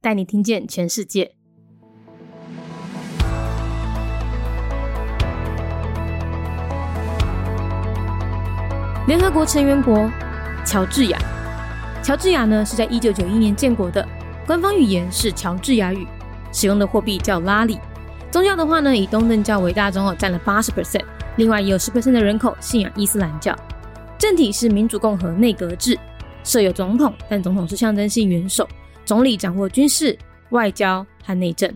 带你听见全世界。联合国成员国乔治亚，乔治亚呢是在一九九一年建国的，官方语言是乔治亚语，使用的货币叫拉里。宗教的话呢，以东正教为大宗哦，占了八十 percent，另外也有十 percent 的人口信仰伊斯兰教。政体是民主共和内阁制，设有总统，但总统是象征性元首。总理掌握军事、外交和内政。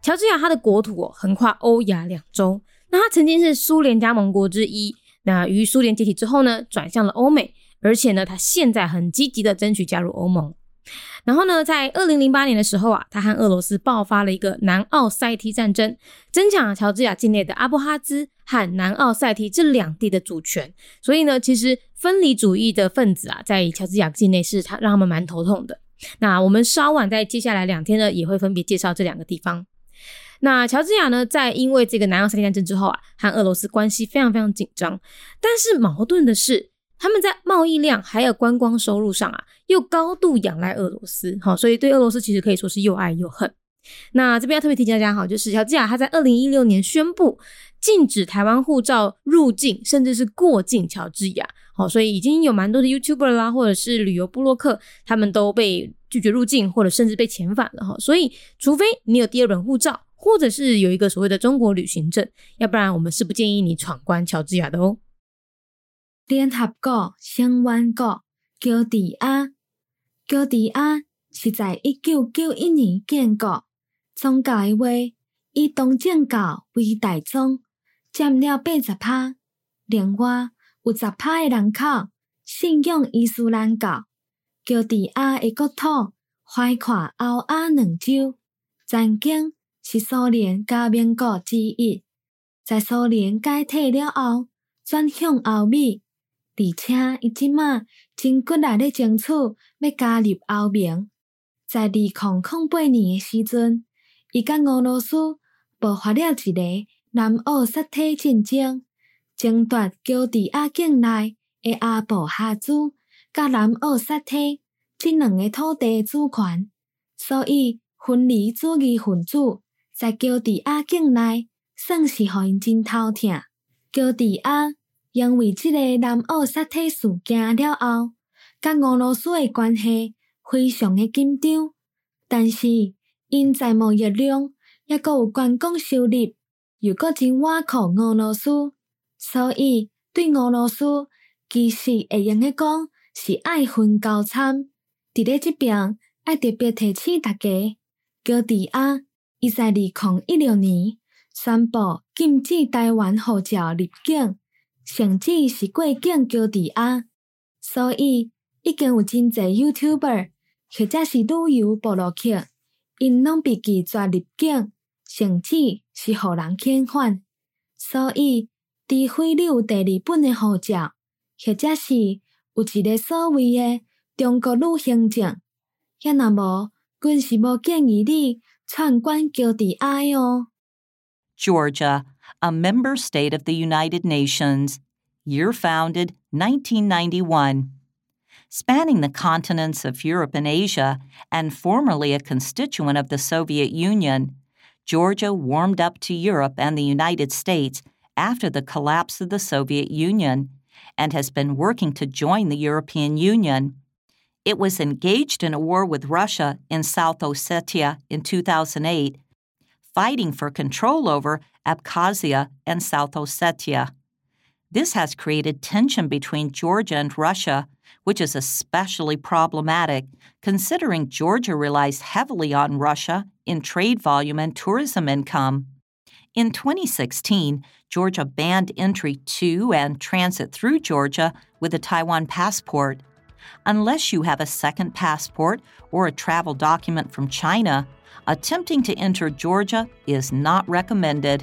乔治亚它的国土横跨欧亚两洲，那它曾经是苏联加盟国之一。那于苏联解体之后呢，转向了欧美，而且呢，它现在很积极的争取加入欧盟。然后呢，在二零零八年的时候啊，它和俄罗斯爆发了一个南奥塞梯战争，争抢了乔治亚境内的阿布哈兹和南奥塞梯这两地的主权。所以呢，其实分离主义的分子啊，在乔治亚境内是他让他们蛮头痛的。那我们稍晚在接下来两天呢，也会分别介绍这两个地方。那乔治亚呢，在因为这个南奥塞梯战争之后啊，和俄罗斯关系非常非常紧张。但是矛盾的是，他们在贸易量还有观光收入上啊，又高度仰赖俄罗斯。好，所以对俄罗斯其实可以说是又爱又恨。那这边要特别提醒大家，好，就是乔治亚他在二零一六年宣布禁止台湾护照入境，甚至是过境乔治亚。好，所以已经有蛮多的 YouTuber 啦，或者是旅游部落客，他们都被拒绝入境，或者甚至被遣返了哈。所以，除非你有第二本护照，或者是有一个所谓的中国旅行证，要不然我们是不建议你闯关乔治亚的哦。联合国相关国乔治亚，乔治亚是在一九九一年建国，宗教的话以东正教为大宗，占了八十趴，另外。有十派的人口信仰伊斯兰教，乔治亚诶国土怀跨欧亚两洲，曾经是苏联加盟国之一，在苏联解体了后，转向欧美，而且伊即马真骨力咧争取要加入欧盟。在二零零八年诶时阵，伊甲俄罗斯爆发了一个南欧沙体战争。争夺乔治亚境内诶阿布哈兹甲南奥塞梯这两个土地主权，所以分离主义分子在乔治亚境内算是互因真头疼。乔治亚因为这个南奥塞梯事件了后，甲俄罗斯的关系非常的紧张，但是因债务业量抑阁有观光收入，又阁真挖靠俄罗斯。所以，对俄罗斯其实会用个讲是爱恨交参。伫咧即边，爱特别提醒大家，乔治亚伊在二零一六年宣布禁止台湾护照入境，甚至是过境乔治亚。所以，已经有真侪 YouTuber 或者是旅游部落客，因拢被拒绝入境，甚至是互人遣返。所以，除非你有第二本的护照，或者是 有一个所谓的中国旅行证，也若无，阮是无建议你参观乔治亚哦。Georgia, a member state of the United Nations, year founded 1991. Spanning the continents of Europe and Asia, and formerly a constituent of the Soviet Union, Georgia warmed up to Europe and the United States after the collapse of the Soviet Union and has been working to join the European Union. It was engaged in a war with Russia in South Ossetia in 2008, fighting for control over Abkhazia and South Ossetia. This has created tension between Georgia and Russia, which is especially problematic considering Georgia relies heavily on Russia in trade volume and tourism income. In 2016, Georgia banned entry to and transit through Georgia with a Taiwan passport. Unless you have a second passport or a travel document from China, attempting to enter Georgia is not recommended.